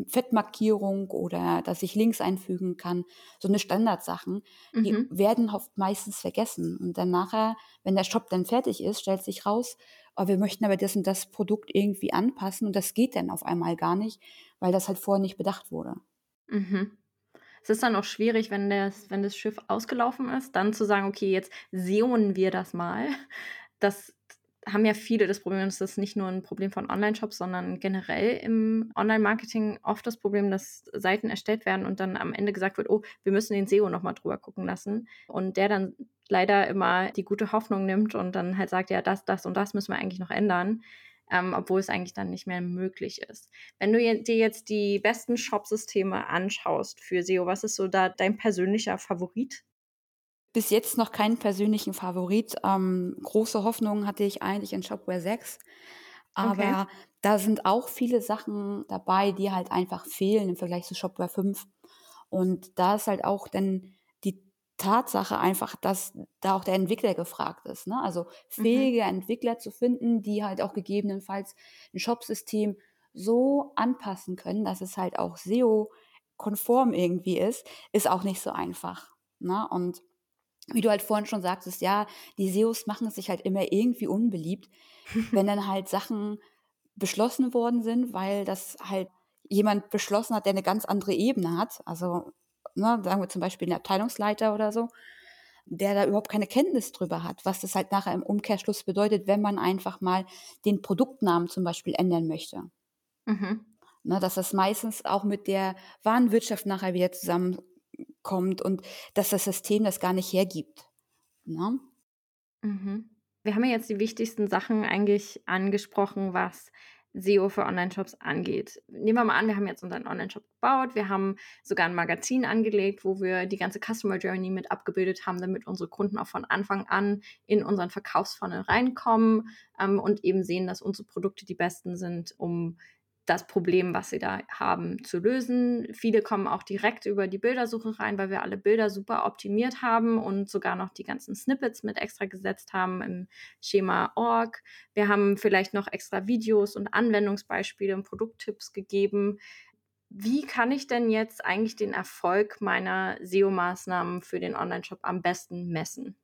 Fettmarkierung oder dass ich Links einfügen kann, so eine Standardsachen, mhm. die werden oft meistens vergessen. Und dann nachher, wenn der Shop dann fertig ist, stellt sich raus, oh, wir möchten aber das und das Produkt irgendwie anpassen und das geht dann auf einmal gar nicht, weil das halt vorher nicht bedacht wurde. Mhm. Es ist dann auch schwierig, wenn das, wenn das Schiff ausgelaufen ist, dann zu sagen, okay, jetzt seonen wir das mal. Das haben ja viele das Problem, das ist nicht nur ein Problem von Online-Shops, sondern generell im Online-Marketing oft das Problem, dass Seiten erstellt werden und dann am Ende gesagt wird, oh, wir müssen den SEO nochmal drüber gucken lassen. Und der dann leider immer die gute Hoffnung nimmt und dann halt sagt, ja, das, das und das müssen wir eigentlich noch ändern. Ähm, obwohl es eigentlich dann nicht mehr möglich ist. Wenn du dir jetzt die besten Shop-Systeme anschaust für SEO, was ist so da dein persönlicher Favorit? Bis jetzt noch keinen persönlichen Favorit. Ähm, große Hoffnungen hatte ich eigentlich in Shopware 6. Aber okay. da sind auch viele Sachen dabei, die halt einfach fehlen im Vergleich zu Shopware 5. Und da ist halt auch dann die Tatsache einfach, dass da auch der Entwickler gefragt ist. Ne? Also fähige mhm. Entwickler zu finden, die halt auch gegebenenfalls ein Shopsystem so anpassen können, dass es halt auch SEO-konform irgendwie ist, ist auch nicht so einfach. Ne? Und wie du halt vorhin schon sagtest, ja, die SEOs machen es sich halt immer irgendwie unbeliebt, wenn dann halt Sachen beschlossen worden sind, weil das halt jemand beschlossen hat, der eine ganz andere Ebene hat. Also, ne, sagen wir zum Beispiel einen Abteilungsleiter oder so, der da überhaupt keine Kenntnis drüber hat, was das halt nachher im Umkehrschluss bedeutet, wenn man einfach mal den Produktnamen zum Beispiel ändern möchte. Mhm. Ne, dass das meistens auch mit der Warenwirtschaft nachher wieder zusammenkommt und dass das System das gar nicht hergibt. Ne? Mhm. Wir haben ja jetzt die wichtigsten Sachen eigentlich angesprochen, was SEO für Online-Shops angeht. Nehmen wir mal an, wir haben jetzt unseren Online-Shop gebaut, wir haben sogar ein Magazin angelegt, wo wir die ganze Customer Journey mit abgebildet haben, damit unsere Kunden auch von Anfang an in unseren Verkaufsfunnel reinkommen ähm, und eben sehen, dass unsere Produkte die besten sind, um das Problem, was sie da haben, zu lösen. Viele kommen auch direkt über die Bildersuche rein, weil wir alle Bilder super optimiert haben und sogar noch die ganzen Snippets mit extra gesetzt haben im Schema Org. Wir haben vielleicht noch extra Videos und Anwendungsbeispiele und Produkttipps gegeben. Wie kann ich denn jetzt eigentlich den Erfolg meiner SEO-Maßnahmen für den Online-Shop am besten messen?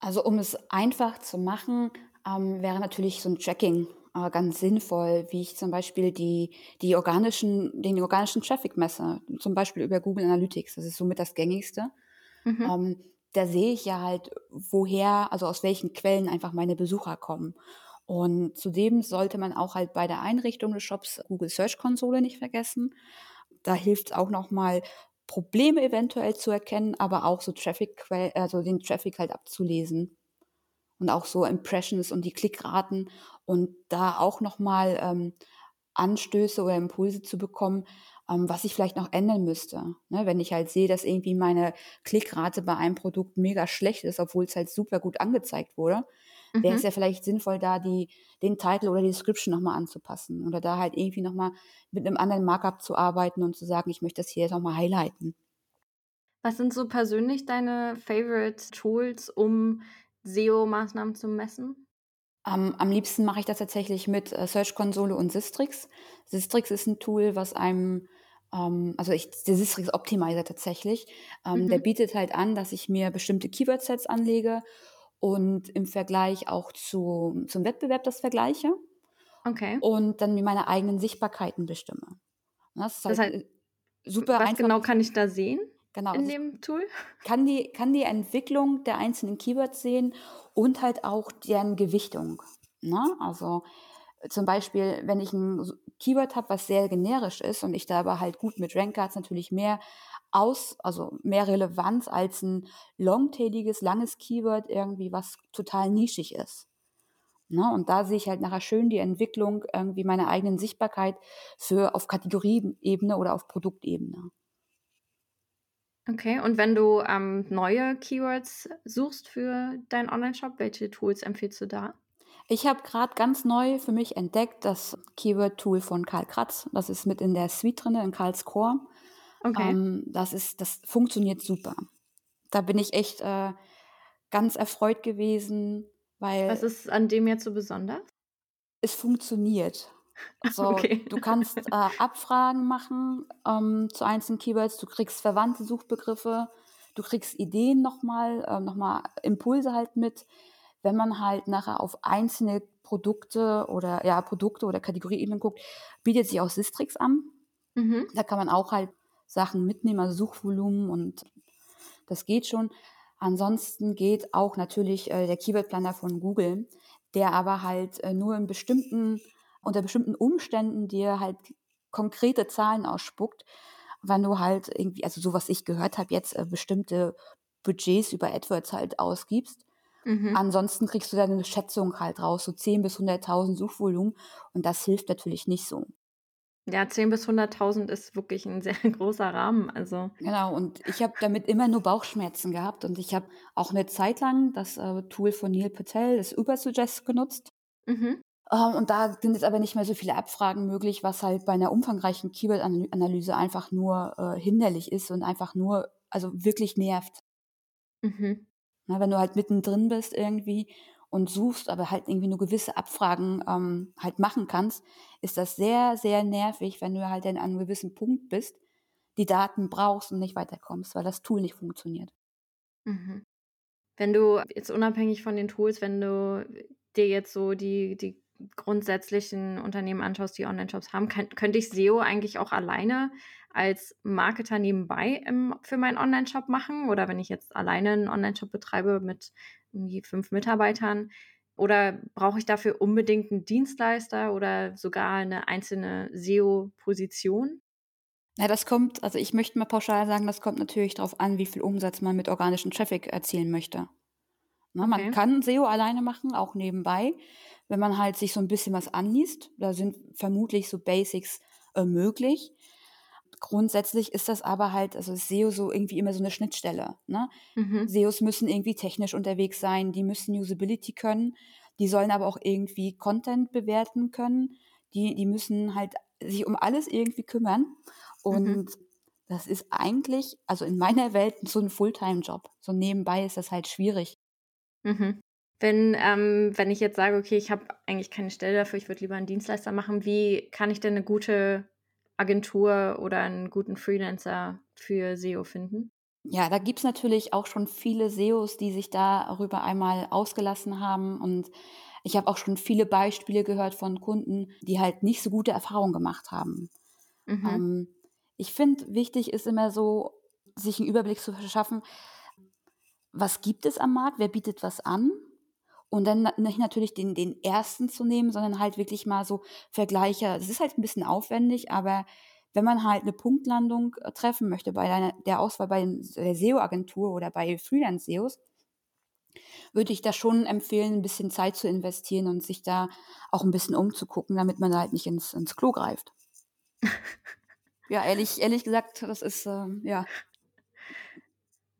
Also um es einfach zu machen, ähm, wäre natürlich so ein Tracking äh, ganz sinnvoll, wie ich zum Beispiel die, die organischen, den organischen Traffic messe, zum Beispiel über Google Analytics. Das ist somit das gängigste. Mhm. Ähm, da sehe ich ja halt, woher, also aus welchen Quellen einfach meine Besucher kommen. Und zudem sollte man auch halt bei der Einrichtung des Shops Google Search Konsole nicht vergessen. Da hilft es auch nochmal, Probleme eventuell zu erkennen, aber auch so Traffic, also den Traffic halt abzulesen und auch so Impressions und die Klickraten und da auch nochmal ähm, Anstöße oder Impulse zu bekommen, ähm, was ich vielleicht noch ändern müsste. Ne? Wenn ich halt sehe, dass irgendwie meine Klickrate bei einem Produkt mega schlecht ist, obwohl es halt super gut angezeigt wurde, mhm. wäre es ja vielleicht sinnvoll, da die, den Titel oder die Description nochmal anzupassen oder da halt irgendwie nochmal mit einem anderen Markup zu arbeiten und zu sagen, ich möchte das hier jetzt nochmal highlighten. Was sind so persönlich deine Favorite Tools, um SEO-Maßnahmen zu messen? Am, am liebsten mache ich das tatsächlich mit äh, Search Konsole und Sistrix. Sistrix ist ein Tool, was einem, ähm, also ich, der Sistrix Optimizer tatsächlich, ähm, mhm. der bietet halt an, dass ich mir bestimmte Keyword-Sets anlege und im Vergleich auch zu, zum Wettbewerb das vergleiche. Okay. Und dann mir meine eigenen Sichtbarkeiten bestimme. Das, ist halt das heißt, super was einfach. genau kann ich da sehen? Genau, in dem Tool? Kann die, kann die Entwicklung der einzelnen Keywords sehen und halt auch deren Gewichtung. Ne? Also zum Beispiel, wenn ich ein Keyword habe, was sehr generisch ist und ich da aber halt gut mit Rankcards natürlich mehr aus, also mehr Relevanz als ein longtailiges, langes Keyword irgendwie, was total nischig ist. Ne? Und da sehe ich halt nachher schön die Entwicklung irgendwie meiner eigenen Sichtbarkeit für auf Kategorieebene oder auf Produktebene. Okay, und wenn du ähm, neue Keywords suchst für deinen Online-Shop, welche Tools empfiehlst du da? Ich habe gerade ganz neu für mich entdeckt das Keyword-Tool von Karl Kratz. Das ist mit in der Suite drin, in Karls Core. Okay. Ähm, das ist, das funktioniert super. Da bin ich echt äh, ganz erfreut gewesen, weil. Was ist an dem jetzt so besonders? Es funktioniert. So, okay. du kannst äh, Abfragen machen ähm, zu einzelnen Keywords, du kriegst verwandte Suchbegriffe, du kriegst Ideen nochmal, äh, nochmal Impulse halt mit. Wenn man halt nachher auf einzelne Produkte oder ja, Produkte oder Kategorieebenen guckt, bietet sich auch Sistrix an. Mhm. Da kann man auch halt Sachen mitnehmen, also Suchvolumen und das geht schon. Ansonsten geht auch natürlich äh, der Keyword Planner von Google, der aber halt äh, nur in bestimmten unter bestimmten Umständen dir halt konkrete Zahlen ausspuckt, wenn du halt irgendwie, also so was ich gehört habe, jetzt äh, bestimmte Budgets über AdWords halt ausgibst. Mhm. Ansonsten kriegst du dann eine Schätzung halt raus, so 10 bis 100.000 Suchvolumen und das hilft natürlich nicht so. Ja, 10 bis 100.000 ist wirklich ein sehr großer Rahmen, also Genau, und ich habe damit immer nur Bauchschmerzen gehabt und ich habe auch eine Zeit lang das, äh, Tool von Neil Patel, das Ubersuggest genutzt. mhm, und da sind jetzt aber nicht mehr so viele Abfragen möglich, was halt bei einer umfangreichen Keyword-Analyse einfach nur, äh, hinderlich ist und einfach nur also wirklich nervt. mhm, Ne, wenn du halt mittendrin bist irgendwie und suchst, aber halt irgendwie nur gewisse Abfragen, ähm, halt machen kannst, ist das sehr, sehr nervig, wenn du halt dann an einem gewissen Punkt bist, die Daten brauchst und nicht weiterkommst, weil das Tool nicht funktioniert. mhm. Wenn du jetzt unabhängig von den Tools, wenn du dir jetzt so die die grundsätzlichen Unternehmen anschaust, die Onlineshops haben, kann könnte ich SEO eigentlich auch alleine als Marketer nebenbei im für meinen Onlineshop machen? Oder wenn ich jetzt alleine 'n Onlineshop betreibe mit irgendwie 5 Mitarbeitern? Oder brauche ich dafür unbedingt 'n Dienstleister oder sogar 'ne einzelne SEO-Position? Ja, das kommt also ich möchte mal pauschal sagen, das kommt natürlich drauf an, wie viel Umsatz man mit organischem Traffic erzielen möchte. Ne, man Okay. kann SEO alleine machen, auch nebenbei, wenn man halt sich so 'n bisschen was anliest. Da sind vermutlich so Basics, äh, möglich. Grundsätzlich ist das aber halt also ist SEO so irgendwie immer so 'ne Schnittstelle, ne? Mhm. SEOs müssen irgendwie technisch unterwegs sein, die müssen Usability können, die sollen aber auch irgendwie Content bewerten können. Die die müssen halt sich um alles irgendwie kümmern Mhm. und das ist eigentlich also in meiner Welt so 'n Fulltime-Job. So nebenbei ist das halt schwierig. Mhm. Wenn ähm, wenn ich jetzt sage: „Okay, ich habe eigentlich keine Stelle dafür, ich würde lieber 'n Dienstleister machen“, wie kann ich denn 'ne gute Agentur oder 'n guten Freelancer für SEO finden? Ja, da gibt's natürlich auch schon viele SEOs, die sich darüber einmal ausgelassen haben und ich habe auch schon viele Beispiele gehört von Kunden, die halt nicht so gute Erfahrungen gemacht haben. Mhm. Ähm, ich finde, wichtig ist immer so, sich 'n Überblick zu verschaffen was gibt es am Markt, wer bietet was an? Und dann nicht natürlich den den ersten zu nehmen, sondern halt wirklich mal so Vergleiche das ist halt 'n bisschen aufwendig, aber wenn man halt 'ne Punktlandung, äh, treffen möchte bei der Auswahl bei der SEO-Agentur oder bei Freelance-SEOs würde ich da schon empfehlen, 'n bisschen Zeit zu investieren und sich da auch 'n bisschen umzugucken, damit man da halt nicht ins ins Klo greift. Ja, ehrlich ehrlich gesagt, das ist, ähm, ja.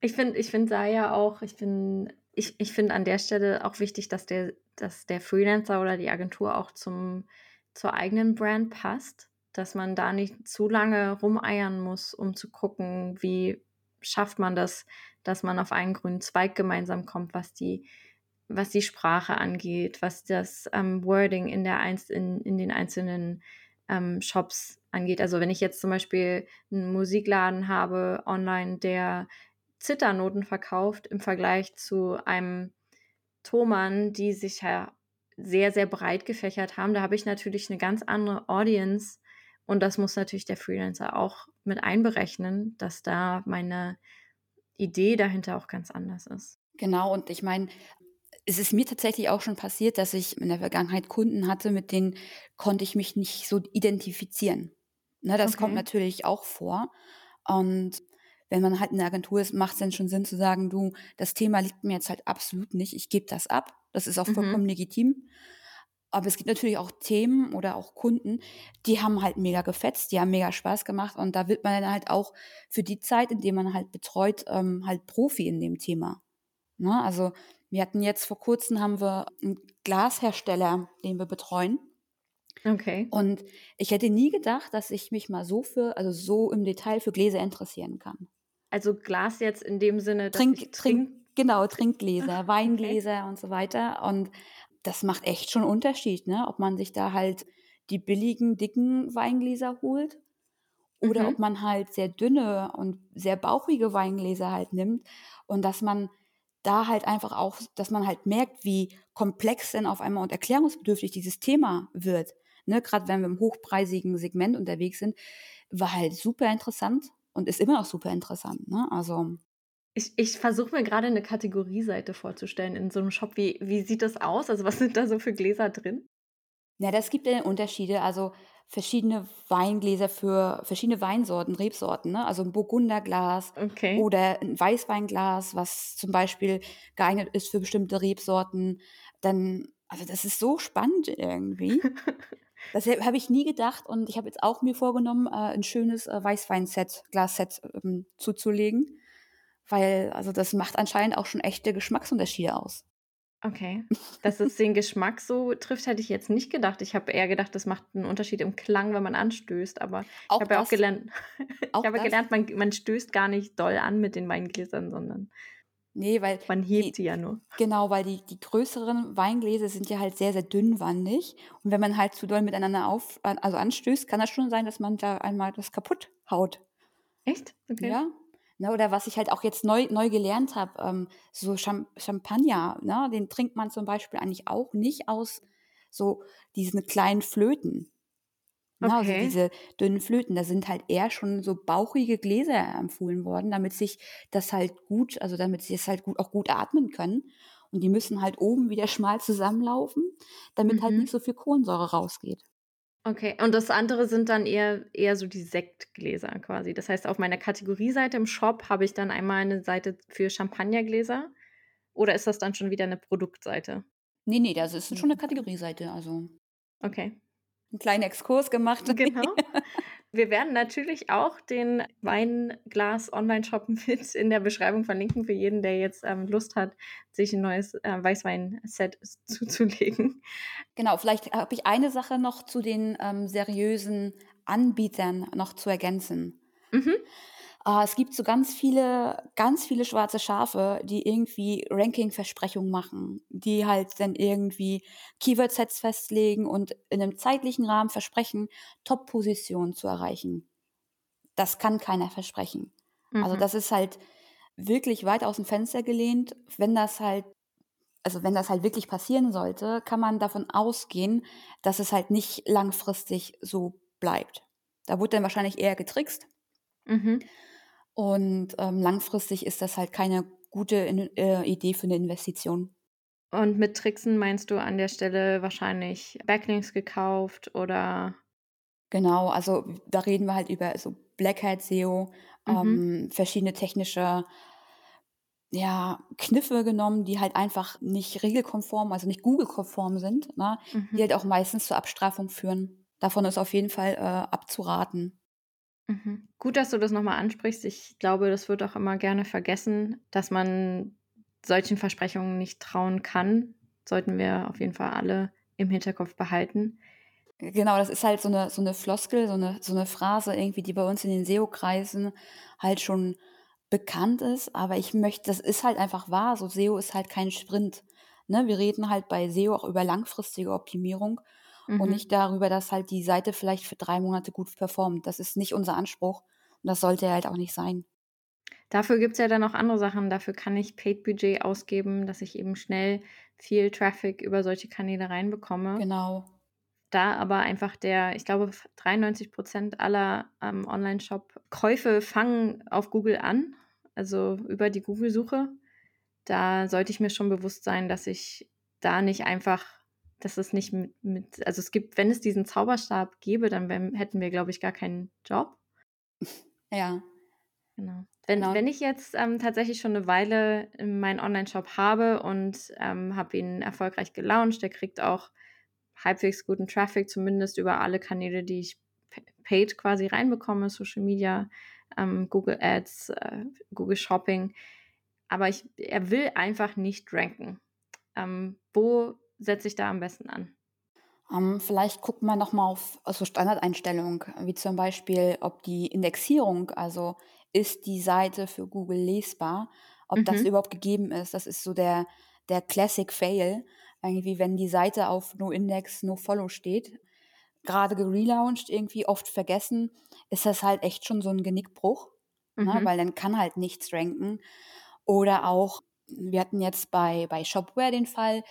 Ich finde ich finde da ja auch ich bin ich ich finde an der Stelle auch wichtig, dass der dass der Freelancer oder die Agentur auch zum zur eigenen Brand passt, dass man da nicht zu lange rumeiern muss, um zu gucken, wie schafft man das, dass man auf einen grünen Zweig gemeinsam kommt, was die was die Sprache angeht, was das, ähm, Wording in der einz in in den einzelnen, ähm, Shops angeht. Also, wenn ich jetzt zum Beispiel 'n Musikladen habe online, der Zithernoten verkauft im Vergleich zu einem Thomann, die sich ja sehr, sehr breit gefächert haben. Da habe ich natürlich 'ne ganz andere Audience und das muss natürlich der Freelancer auch mit einberechnen, dass da meine Idee dahinter auch ganz anders ist. Genau, und ich meine, es ist mir tatsächlich auch schon passiert, dass ich in der Vergangenheit Kunden hatte, mit denen konnte ich mich nicht so identifizieren. Ne, das kommt Okay. natürlich auch vor. Und wenn man halt in der Agentur ist, macht's dann schon Sinn zu sagen: „Du, das Thema liegt mir jetzt halt absolut nicht. Ich gebe das ab.“ Das ist auch Mhm. vollkommen legitim. Aber es gibt natürlich auch Themen oder auch Kunden, die haben halt mega gefetzt, die haben mega Spaß gemacht und da wird man dann halt auch für die Zeit, in der man halt betreut, ähm, halt Profi in dem Thema, ne? Also, wir hatten jetzt vor Kurzem haben wir 'n Glashersteller, den wir betreuen. Okay. Und ich hätte nie gedacht, dass ich mich mal so für also, so im Detail für Gläser interessieren kann. Also, Glas jetzt in dem Sinne, dass ich Trink trink Trink genau, Trinkgläser, okay. Weingläser und so weiter. Und das macht echt schon Unterschied, ne, ob man sich da halt die billigen, dicken Weingläser holt oder ob Mhm. man halt sehr dünne und sehr bauchige Weingläser halt nimmt und dass man da halt einfach auch dass man halt merkt, wie komplex denn auf einmal und erklärungsbedürftig dieses Thema wird, ne? Grad wenn wir im hochpreisigen Segment unterwegs sind, war halt super interessant und ist immer noch super interessant, ne? Also Ich ich versuche mir grade 'ne Kategorieseite vorzustellen in so 'nem Shop. Wie wie sieht das aus? Also, was sind da so für Gläser drin? Ja, das gibt ja Unterschiede, also verschiedene Weingläser für verschiedene Weinsorten, Rebsorten, ne? Also 'n Burgunderglas Okay. oder 'n Weißweinglas, was zum Beispiel geeignet ist für bestimmte Rebsorten. Dann also, das ist so spannend irgendwie. Das habe ich nie gedacht und ich habe jetzt auch mir vorgenommen, äh, ein schönes äh, Weißwein-Set, Glas-Set ähm, zuzulegen, weil also das macht anscheinend auch schon echte Geschmacksunterschiede aus. Okay. Dass es den Geschmack so trifft, hätte ich jetzt nicht gedacht. Ich habe eher gedacht, das macht einen Unterschied im Klang, wenn man anstößt. Aber auch ich habe ja auch gelernt, ich habe gelernt, man, man stößt gar nicht doll an mit den Weingläsern, sondern Nee, weil. Man hebt die, ja nur. Genau, weil die, die größeren Weingläser sind ja halt sehr, sehr dünnwandig. Und wenn man halt zu doll miteinander auf, also anstößt, kann das schon sein, dass man da einmal das kaputt haut. Echt? Okay. Ja. Ne, oder was ich halt auch jetzt neu, neu gelernt habe, ähm, so Champagner, ne, den trinkt man zum Beispiel eigentlich auch nicht aus so diesen kleinen Flöten. Okay. also diese dünnen Flöten, da sind halt eher schon so bauchige Gläser empfohlen worden, damit sich das halt gut, also damit sie es halt gut auch gut atmen können. Und die müssen halt oben wieder schmal zusammenlaufen, damit halt mhm. halt nicht so viel Kohlensäure rausgeht. Okay, und das andere sind dann eher, eher so die Sektgläser quasi. Das heißt, auf meiner Kategorieseite im Shop habe ich dann einmal eine Seite für Champagnergläser. Oder ist das dann schon wieder eine Produktseite? Nee, nee, das ist schon eine Kategorieseite. Also. Okay einen kleinen Exkurs gemacht. Genau. Wir werden natürlich auch den Weinglas Online-Shop mit in der Beschreibung verlinken für jeden, der jetzt ähm, Lust hat, sich ein neues äh, Weißwein-Set zuzulegen. Genau, vielleicht habe ich eine Sache noch zu den ähm, seriösen Anbietern noch zu ergänzen. Mhm. Uh, es gibt so ganz viele, ganz viele schwarze Schafe, die irgendwie Ranking-Versprechungen machen, die halt dann irgendwie Keyword-Sets festlegen und in einem zeitlichen Rahmen versprechen, Top-Positionen zu erreichen. Das kann keiner versprechen. Also mhm. Also das ist halt wirklich weit aus dem Fenster gelehnt. Wenn das halt, also wenn das halt wirklich passieren sollte, kann man davon ausgehen, dass es halt nicht langfristig so bleibt. Da wurde dann wahrscheinlich eher getrickst. Mhm. Und ähm, langfristig ist das halt keine gute äh, Idee für eine Investition. Und mit Tricksen meinst du an der Stelle wahrscheinlich Backlinks gekauft oder? Genau, also da reden wir halt über so Black Hat SEO, mhm. ähm, verschiedene technische ja, Kniffe genommen, die halt einfach nicht regelkonform, also nicht Google-konform sind, ne? Mhm. die halt auch meistens zur Abstrafung führen. Davon ist auf jeden Fall äh, abzuraten. Mhm. Gut, dass du das nochmal ansprichst. Ich glaube, das wird auch immer gerne vergessen, dass man solchen Versprechungen nicht trauen kann. Sollten wir auf jeden Fall alle im Hinterkopf behalten. Genau, das ist halt so eine, so eine Floskel, so eine, so eine Phrase irgendwie, die bei uns in den SEO-Kreisen halt schon bekannt ist. Aber ich möchte, das ist halt einfach wahr. So SEO ist halt kein Sprint. Ne? Wir reden halt bei SEO auch über langfristige Optimierung mhm. und nicht darüber, dass halt die Seite vielleicht für drei Monate gut performt. Das ist nicht unser Anspruch und das sollte halt auch nicht sein. Dafür gibt es ja dann noch andere Sachen. Dafür kann ich Paid-Budget ausgeben, dass ich eben schnell viel Traffic über solche Kanäle reinbekomme. Genau. Da aber einfach der, ich glaube, 93 Prozent aller ähm, Online-Shop-Käufe fangen auf Google an, also über die Google-Suche. Da sollte ich mir schon bewusst sein, dass ich da nicht einfach dass es nicht mit, mit, also es gibt, wenn es diesen Zauberstab gäbe, dann wär, hätten wir, glaube ich, gar keinen Job. Ja. Genau. Wenn, genau. wenn ich jetzt ähm, tatsächlich schon eine Weile meinen Online-Shop habe und ähm, habe ihn erfolgreich gelauncht, der kriegt auch halbwegs guten Traffic, zumindest über alle Kanäle, die ich paid quasi reinbekomme, Social Media, ähm, Google Ads, äh, Google Shopping. Aber ich, er will einfach nicht ranken. Ähm, wo setze ich da am besten an? Um, ähm, vielleicht guckt man nochmal auf also Standardeinstellungen, wie zum Beispiel, ob die Indexierung, also ist die Seite für Google lesbar, ob mhm. das überhaupt gegeben ist. Das ist so der, der Classic Fail, irgendwie, wenn die Seite auf No Index, No Follow steht. Gerade gelauncht, irgendwie oft vergessen, ist das halt echt schon so ein Genickbruch, ne? mhm. ne, weil dann kann halt nichts ranken. Oder auch, wir hatten jetzt bei, bei Shopware den Fall,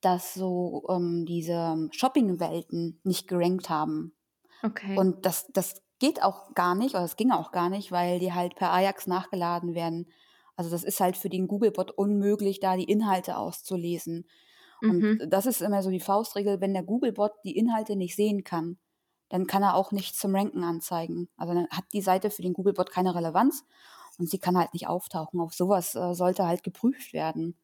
dass so ähm, diese Shopping-Welten nicht gerankt haben. Okay. Und das, das geht auch gar nicht, oder das ging auch gar nicht, weil die halt per Ajax nachgeladen werden. Also das ist halt für den Googlebot unmöglich, da die Inhalte auszulesen. Und mhm. das ist immer so die Faustregel, wenn der Googlebot die Inhalte nicht sehen kann, dann kann er auch nicht zum Ranken anzeigen. Also dann hat die Seite für den Googlebot keine Relevanz und sie kann halt nicht auftauchen. Auf sowas äh, sollte halt geprüft werden.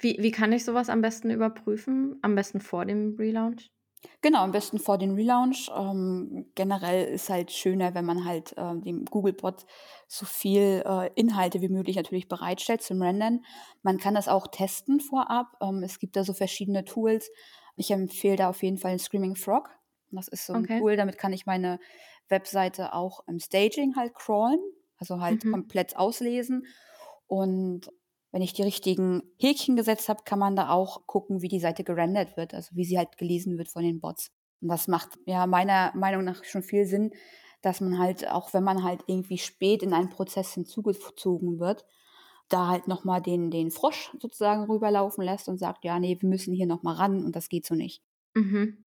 Wie, wie kann ich sowas am besten überprüfen? Am besten vor dem Relaunch? Genau, am besten vor dem Relaunch. Ähm, generell ist halt schöner, wenn man halt äh, dem Googlebot so viel äh, Inhalte wie möglich natürlich bereitstellt zum Rendern. Man kann das auch testen vorab. Ähm, es gibt da so verschiedene Tools. Ich empfehle da auf jeden Fall den Screaming Frog. Das ist so ein Okay. Tool, damit kann ich meine Webseite auch im Staging halt crawlen, also halt Mhm. komplett auslesen. Und wenn ich die richtigen Häkchen gesetzt habe, kann man da auch gucken, wie die Seite gerendert wird, also wie sie halt gelesen wird von den Bots. Und das macht ja meiner Meinung nach schon viel Sinn, dass man halt, auch wenn man halt irgendwie spät in einen Prozess hinzugezogen wird, da halt nochmal den, den Frosch sozusagen rüberlaufen lässt und sagt, ja, nee, wir müssen hier nochmal ran und das geht so nicht. Mhm.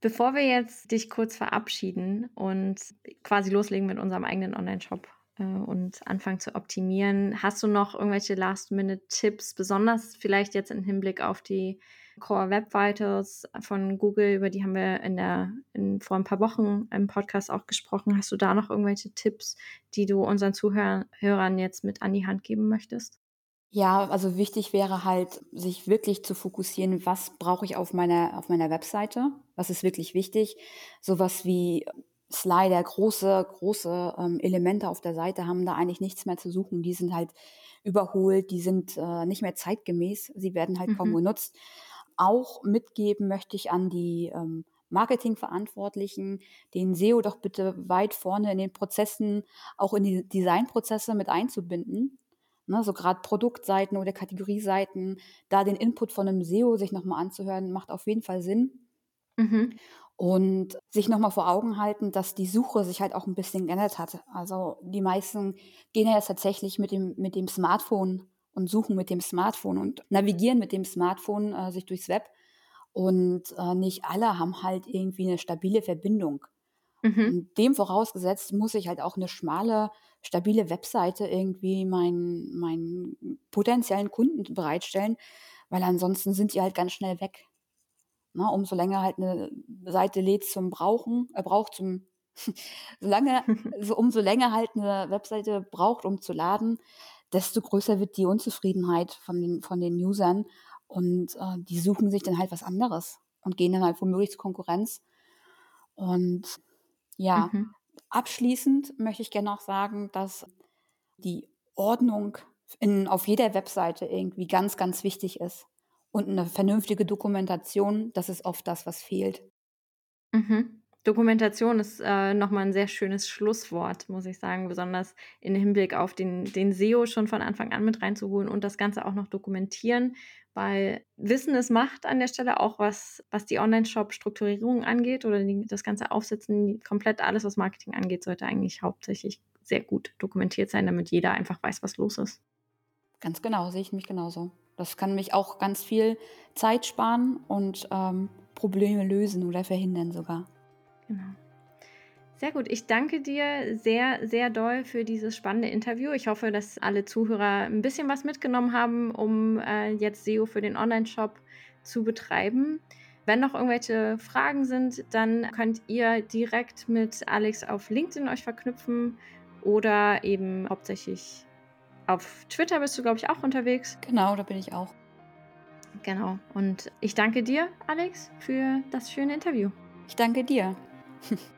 Bevor wir jetzt dich kurz verabschieden und quasi loslegen mit unserem eigenen Online-Shop äh, und anfangen zu optimieren, hast du noch irgendwelche Last-Minute-Tipps, besonders vielleicht jetzt im Hinblick auf die Core Web Vitals von Google, über die haben wir in der, in, vor ein paar Wochen im Podcast auch gesprochen. Hast du da noch irgendwelche Tipps, die du unseren Zuhörern jetzt mit an die Hand geben möchtest? Ja, also wichtig wäre halt, sich wirklich zu fokussieren, was brauche ich auf meiner, auf meiner Webseite? Was ist wirklich wichtig? Sowas wie Slider, große, große ähm, Elemente auf der Seite haben da eigentlich nichts mehr zu suchen. Die sind halt überholt, die sind äh, nicht mehr zeitgemäß, sie werden halt kaum Mhm. genutzt. Auch mitgeben möchte ich an die ähm, Marketingverantwortlichen, den SEO doch bitte weit vorne in den Prozessen, auch in die Designprozesse mit einzubinden. Ne, so gerade Produktseiten oder Kategorieseiten, da den Input von einem SEO sich nochmal anzuhören, macht auf jeden Fall Sinn. Mhm. Und sich nochmal vor Augen halten, dass die Suche sich halt auch ein bisschen geändert hat. Also die meisten gehen ja jetzt tatsächlich mit dem, mit dem Smartphone und suchen mit dem Smartphone und navigieren mit dem Smartphone äh, sich durchs Web. Und äh, nicht alle haben halt irgendwie eine stabile Verbindung. Mhm. Und dem vorausgesetzt muss ich halt auch eine schmale, stabile Webseite irgendwie meinen, meinen potenziellen Kunden bereitstellen, weil ansonsten sind die halt ganz schnell weg. Ne, umso länger halt eine Seite lädt zum Brauchen, äh, braucht zum, solange, so, umso länger halt eine Webseite braucht, um zu laden, desto größer wird die Unzufriedenheit von den, von den Usern und äh, die suchen sich dann halt was anderes und gehen dann halt womöglich zur Konkurrenz. Und ja, Mhm. abschließend möchte ich gerne auch sagen, dass die Ordnung in, auf jeder Webseite irgendwie ganz, ganz wichtig ist. Und eine vernünftige Dokumentation, das ist oft das, was fehlt. Mhm. Dokumentation ist äh, nochmal ein sehr schönes Schlusswort, muss ich sagen, besonders im Hinblick auf den, den SEO schon von Anfang an mit reinzuholen und das Ganze auch noch dokumentieren, weil Wissen ist Macht an der Stelle, auch was, was die Online-Shop-Strukturierung angeht oder die, das ganze Aufsetzen, komplett alles, was Marketing angeht, sollte eigentlich hauptsächlich sehr gut dokumentiert sein, damit jeder einfach weiß, was los ist. Ganz genau, sehe ich mich genauso. Das kann mich auch ganz viel Zeit sparen und ähm, Probleme lösen oder verhindern sogar. Genau. Sehr gut. Ich danke dir sehr, sehr doll für dieses spannende Interview. Ich hoffe, dass alle Zuhörer ein bisschen was mitgenommen haben, um äh, jetzt SEO für den Online-Shop zu betreiben. Wenn noch irgendwelche Fragen sind, dann könnt ihr direkt mit Alex auf LinkedIn euch verknüpfen oder eben hauptsächlich auf Twitter bist du, glaube ich, auch unterwegs. Genau, da bin ich auch. Genau. Und ich danke dir, Alex, für das schöne Interview. Ich danke dir.